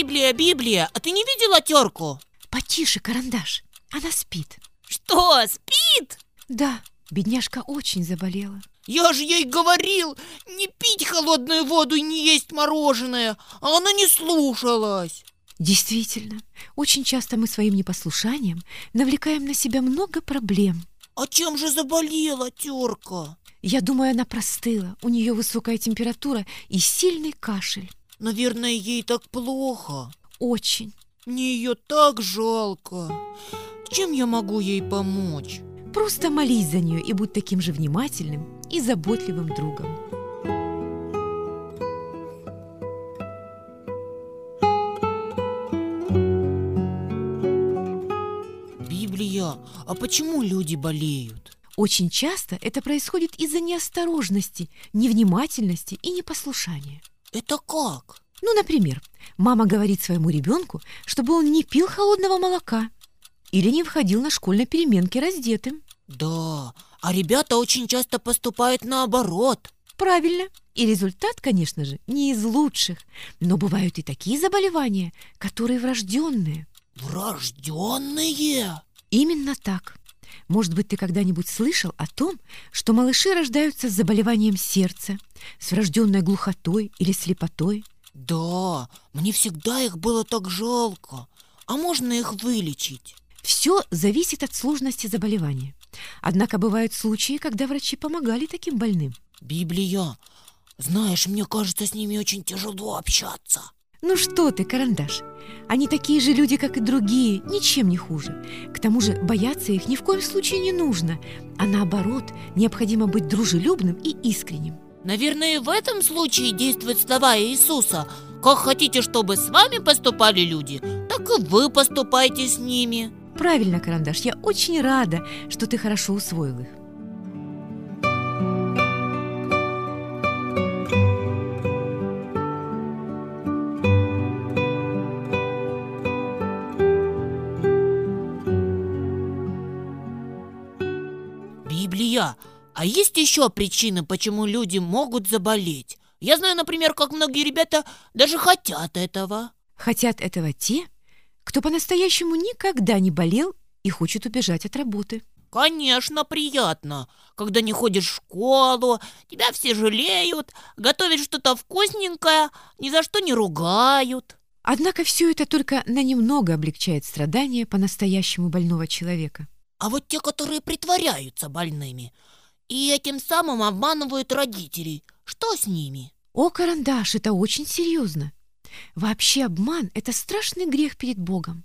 Библия, Библия, а ты не видела терку? Потише, карандаш. Она спит. Что, спит? Да, бедняжка очень заболела. Я же ей говорил не пить холодную воду и не есть мороженое, а она не слушалась. Действительно, очень часто мы своим непослушанием навлекаем на себя много проблем. А чем же заболела терка? Я думаю, она простыла. У нее высокая температура и сильный кашель. Наверное, ей так плохо. Очень. Мне ее так жалко. Чем я могу ей помочь? Просто молись за нее и будь таким же внимательным и заботливым другом. Библия, а почему люди болеют? Очень часто это происходит из-за неосторожности, невнимательности и непослушания. Это как? Ну, например, мама говорит своему ребенку, чтобы он не пил холодного молока или не входил на школьной переменке раздетым. Да, а ребята очень часто поступают наоборот. Правильно. И результат, конечно же, не из лучших. Но бывают и такие заболевания, которые врожденные. Врожденные? Именно так. Может быть, ты когда-нибудь слышал о том, что малыши рождаются с заболеванием сердца, с врожденной глухотой или слепотой? Да, мне всегда их было так жалко. А можно их вылечить? Все зависит от сложности заболевания. Однако бывают случаи, когда врачи помогали таким больным. Библия, знаешь, мне кажется, с ними очень тяжело общаться. Ну что ты, карандаш? Они такие же люди, как и другие, ничем не хуже. К тому же бояться их ни в коем случае не нужно, а наоборот, необходимо быть дружелюбным и искренним. Наверное, в этом случае действуют слова Иисуса. Как хотите, чтобы с вами поступали люди, так и вы поступайте с ними. Правильно, карандаш, я очень рада, что ты хорошо усвоил их. А есть еще причины, почему люди могут заболеть? Я знаю, например, как многие ребята даже хотят этого. Хотят этого те, кто по-настоящему никогда не болел и хочет убежать от работы. Конечно, приятно, когда не ходишь в школу, тебя все жалеют, готовят что-то вкусненькое, ни за что не ругают. Однако все это только на немного облегчает страдания по-настоящему больного человека. А вот те, которые притворяются больными и этим самым обманывают родителей, что с ними? О, карандаш, это очень серьезно. Вообще обман – это страшный грех перед Богом.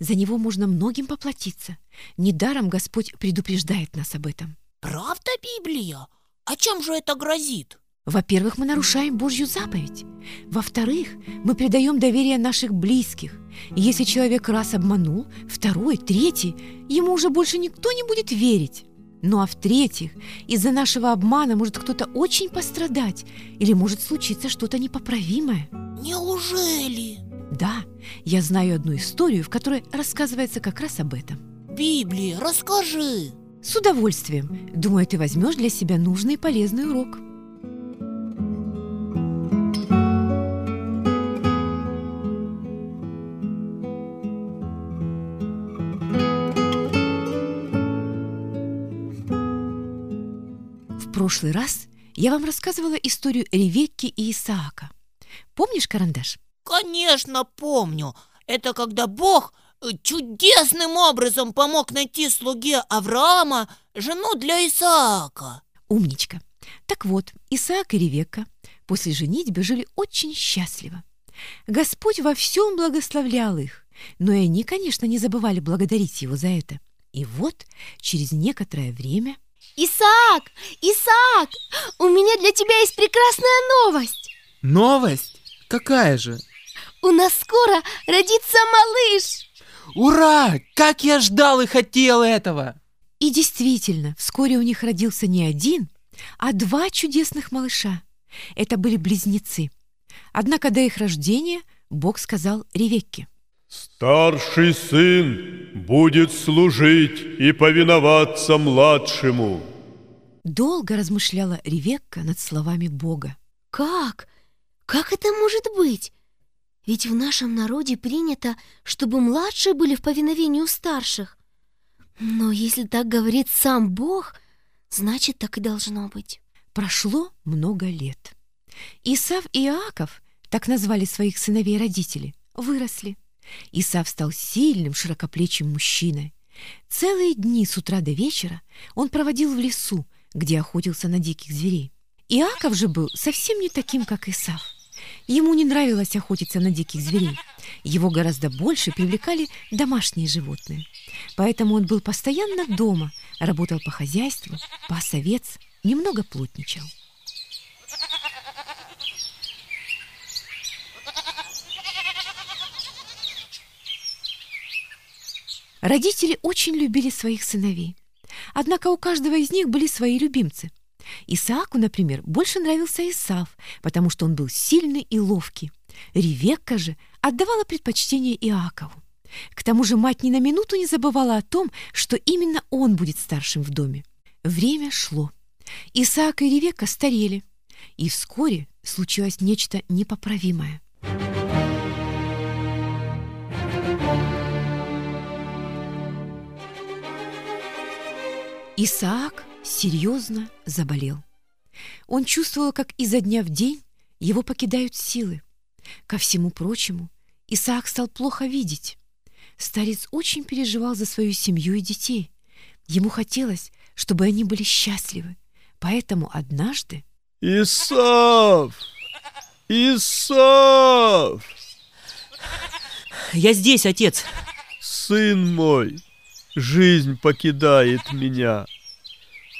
За него можно многим поплатиться. Недаром Господь предупреждает нас об этом. Правда, Библия? А чем же это грозит? Во-первых, мы нарушаем Божью заповедь. Во-вторых, мы предаем доверие наших близких. И если человек раз обманул, второй, третий, ему уже больше никто не будет верить. Ну а в-третьих, из-за нашего обмана может кто-то очень пострадать или может случиться что-то непоправимое. Неужели? Да, я знаю одну историю, в которой рассказывается как раз об этом. Библия, расскажи. С удовольствием. Думаю, ты возьмешь для себя нужный и полезный урок. Прошлый раз я вам рассказывала историю Ревекки и Исаака. Помнишь, карандаш? Конечно, помню. Это когда Бог э, чудесным образом помог найти слуге Авраама жену для Исаака. Умничка. Так вот, Исаак и Ревекка после женитьбы жили очень счастливо. Господь во всем благословлял их, но и они, конечно, не забывали благодарить Его за это. И вот, через некоторое время... Исаак! Исаак! У меня для тебя есть прекрасная новость! Новость? Какая же? У нас скоро родится малыш! Ура! Как я ждал и хотел этого! И действительно, вскоре у них родился не один, а два чудесных малыша. Это были близнецы. Однако до их рождения Бог сказал Ревекке. Старший сын будет служить и повиноваться младшему. Долго размышляла Ревекка над словами Бога. Как? Как это может быть? Ведь в нашем народе принято, чтобы младшие были в повиновении у старших. Но если так говорит сам Бог, значит, так и должно быть. Прошло много лет. Исав и Иаков, так назвали своих сыновей родители, выросли. Исав стал сильным, широкоплечим мужчиной. Целые дни с утра до вечера он проводил в лесу, где охотился на диких зверей. Иаков же был совсем не таким, как Исав. Ему не нравилось охотиться на диких зверей. Его гораздо больше привлекали домашние животные. Поэтому он был постоянно дома, работал по хозяйству, пас овец, немного плотничал. Родители очень любили своих сыновей. Однако у каждого из них были свои любимцы. Исааку, например, больше нравился Исав, потому что он был сильный и ловкий. Ревекка же отдавала предпочтение Иакову. К тому же мать ни на минуту не забывала о том, что именно он будет старшим в доме. Время шло. Исаак и Ревекка старели, и вскоре случилось нечто непоправимое. Исаак серьезно заболел. Он чувствовал, как изо дня в день его покидают силы. Ко всему прочему, Исаак стал плохо видеть. Старец очень переживал за свою семью и детей. Ему хотелось, чтобы они были счастливы. Поэтому однажды... Исав! Исав! Я здесь, отец. Сын мой, жизнь покидает меня.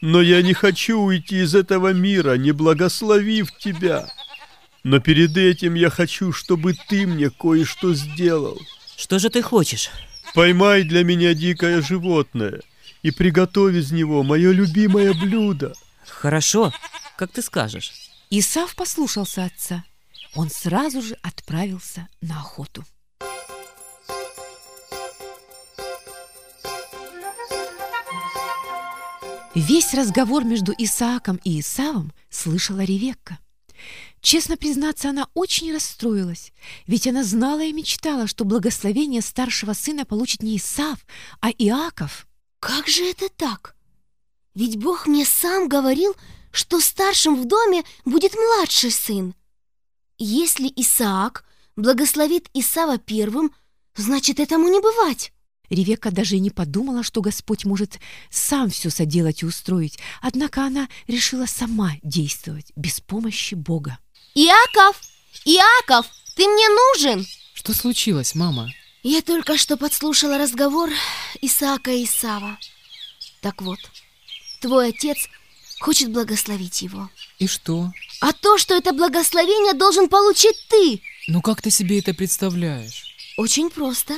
Но я не хочу уйти из этого мира, не благословив тебя. Но перед этим я хочу, чтобы ты мне кое-что сделал. Что же ты хочешь? Поймай для меня дикое животное и приготовь из него мое любимое блюдо. Хорошо, как ты скажешь. Исав послушался отца. Он сразу же отправился на охоту. Весь разговор между Исааком и Исавом слышала Ревекка. Честно признаться, она очень расстроилась, ведь она знала и мечтала, что благословение старшего сына получит не Исав, а Иаков. Как же это так? Ведь Бог мне сам говорил, что старшим в доме будет младший сын. Если Исаак благословит Исава первым, значит, этому не бывать. Ревекка даже и не подумала, что Господь может сам все соделать и устроить, однако она решила сама действовать без помощи Бога. Иаков! Иаков! Ты мне нужен! Что случилось, мама? Я только что подслушала разговор Исаака и Исава. Так вот, твой отец хочет благословить его. И что? А то, что это благословение должен получить ты. Ну как ты себе это представляешь? Очень просто.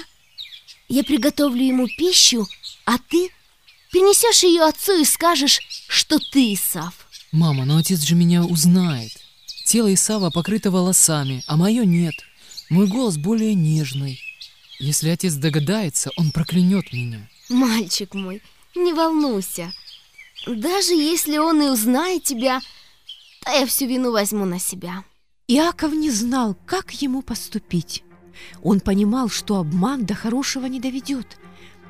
Я приготовлю ему пищу, а ты принесешь ее отцу и скажешь, что ты Исав. Мама, но отец же меня узнает. Тело Исава покрыто волосами, а мое нет. Мой голос более нежный. Если отец догадается, он проклянет меня. Мальчик мой, не волнуйся. Даже если он и узнает тебя, то я всю вину возьму на себя. Иаков не знал, как ему поступить. Он понимал, что обман до хорошего не доведет,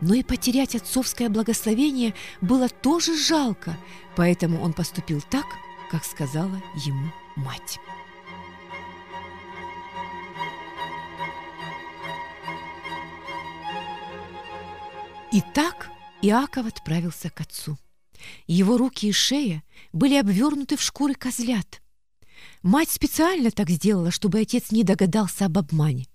но и потерять отцовское благословение было тоже жалко, поэтому он поступил так, как сказала ему мать. И так Иаков отправился к отцу. Его руки и шея были обвернуты в шкуры козлят. Мать специально так сделала, чтобы отец не догадался об обмане.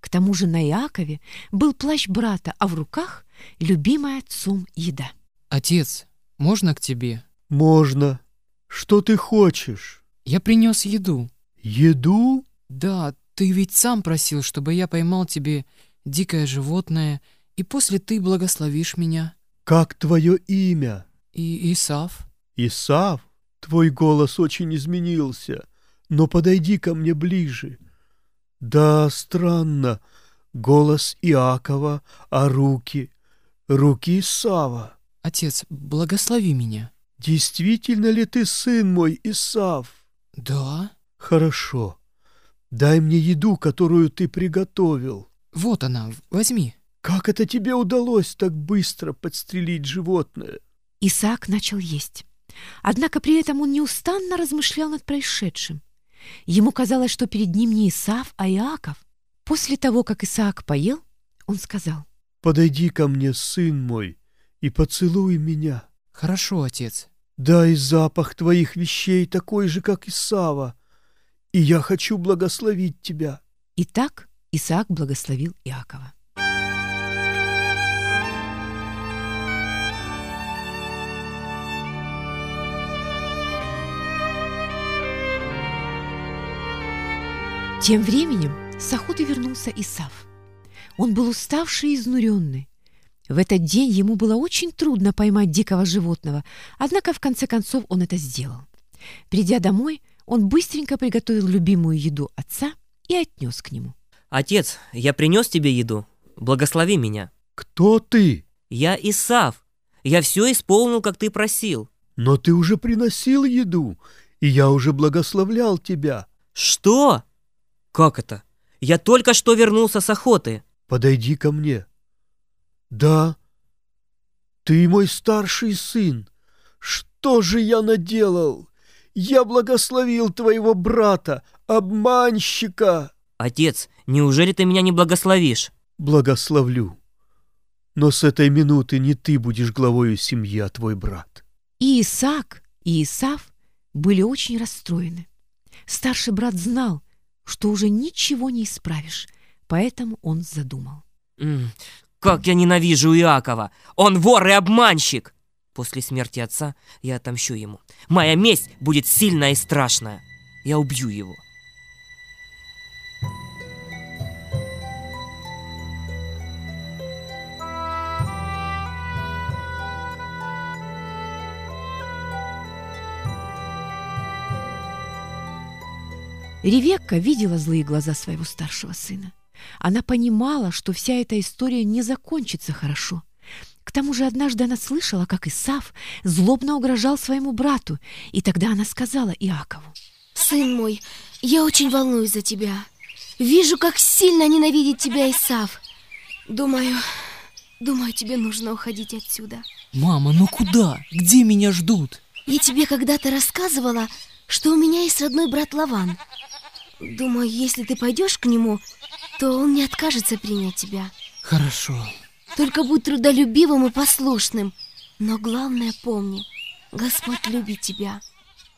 К тому же на Иакове был плащ брата, а в руках любимая отцом еда. Отец, можно к тебе? Можно. Что ты хочешь? Я принес еду. Еду? Да, ты ведь сам просил, чтобы я поймал тебе дикое животное, и после ты благословишь меня. Как твое имя? И Исав. Исав, твой голос очень изменился, но подойди ко мне ближе. Да, странно, голос Иакова, а руки, руки Исава. Отец, благослови меня. Действительно ли ты сын мой, Исав? Да. Хорошо. Дай мне еду, которую ты приготовил. Вот она, возьми. Как это тебе удалось так быстро подстрелить животное? Исаак начал есть. Однако при этом он неустанно размышлял над происшедшим. Ему казалось, что перед ним не Исаав, а Иаков. После того, как Исаак поел, он сказал, Подойди ко мне, сын мой, и поцелуй меня. Хорошо, отец. Да и запах твоих вещей такой же, как Исава, и я хочу благословить тебя. И так Исаак благословил Иакова. Тем временем с охоты вернулся Исав. Он был уставший и изнуренный. В этот день ему было очень трудно поймать дикого животного, однако в конце концов он это сделал. Придя домой, он быстренько приготовил любимую еду отца и отнес к нему. Отец, я принес тебе еду. Благослови меня. Кто ты? Я Исав. Я все исполнил, как ты просил. Но ты уже приносил еду, и я уже благословлял тебя. Что? Как это? Я только что вернулся с охоты. Подойди ко мне. Да, ты мой старший сын. Что же я наделал? Я благословил твоего брата, обманщика. Отец, неужели ты меня не благословишь? Благословлю. Но с этой минуты не ты будешь главою семьи, а твой брат. И Исаак, и Исав были очень расстроены. Старший брат знал, что уже ничего не исправишь, поэтому он задумал. Как я ненавижу Иакова! Он вор и обманщик! После смерти отца я отомщу ему. Моя месть будет сильная и страшная. Я убью его. Ревекка видела злые глаза своего старшего сына. Она понимала, что вся эта история не закончится хорошо. К тому же однажды она слышала, как Исав злобно угрожал своему брату, и тогда она сказала Иакову. Сын мой, я очень волнуюсь за тебя. Вижу, как сильно ненавидит тебя Исав. Думаю, думаю, тебе нужно уходить отсюда. Мама, ну куда? Где меня ждут? Я тебе когда-то рассказывала, что у меня есть родной брат Лаван. Думаю, если ты пойдешь к нему, то он не откажется принять тебя. Хорошо. Только будь трудолюбивым и послушным. Но главное помни, Господь любит тебя.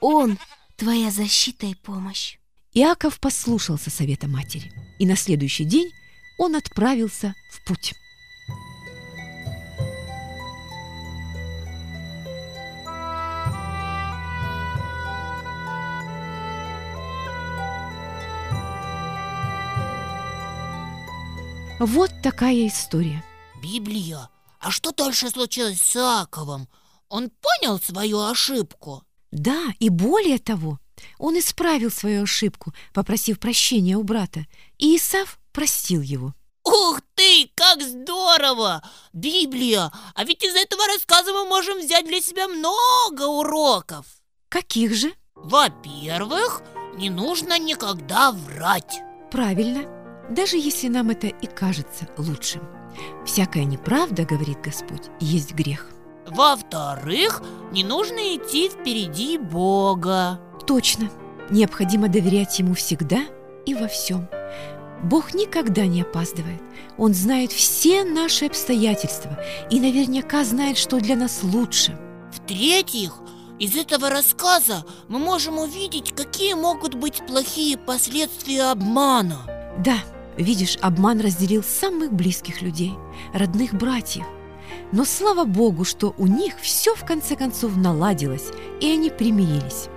Он твоя защита и помощь. Иаков послушался совета матери, и на следующий день он отправился в путь. Вот такая история. Библия, а что дальше случилось с Иаковом? Он понял свою ошибку? Да, и более того, он исправил свою ошибку, попросив прощения у брата, и Исав простил его. Ух ты, как здорово! Библия, а ведь из этого рассказа мы можем взять для себя много уроков. Каких же? Во-первых, не нужно никогда врать. Правильно, даже если нам это и кажется лучшим. Всякая неправда, говорит Господь, есть грех. Во-вторых, не нужно идти впереди Бога. Точно, необходимо доверять Ему всегда и во всем. Бог никогда не опаздывает. Он знает все наши обстоятельства и наверняка знает, что для нас лучше. В-третьих, из этого рассказа мы можем увидеть, какие могут быть плохие последствия обмана. Да, видишь, обман разделил самых близких людей, родных братьев. Но слава Богу, что у них все в конце концов наладилось, и они примирились.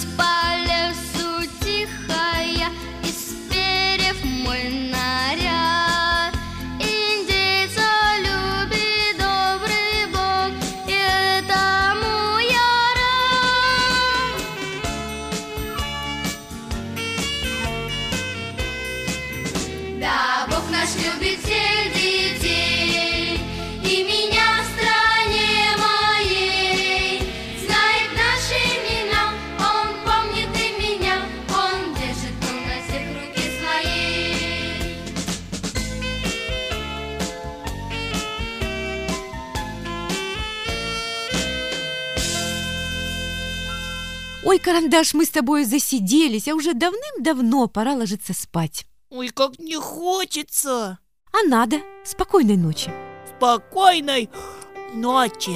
spot. «Ой, карандаш, мы с тобой засиделись, а уже давным-давно пора ложиться спать». «Ой, как не хочется!» «А надо! Спокойной ночи!» «Спокойной ночи!»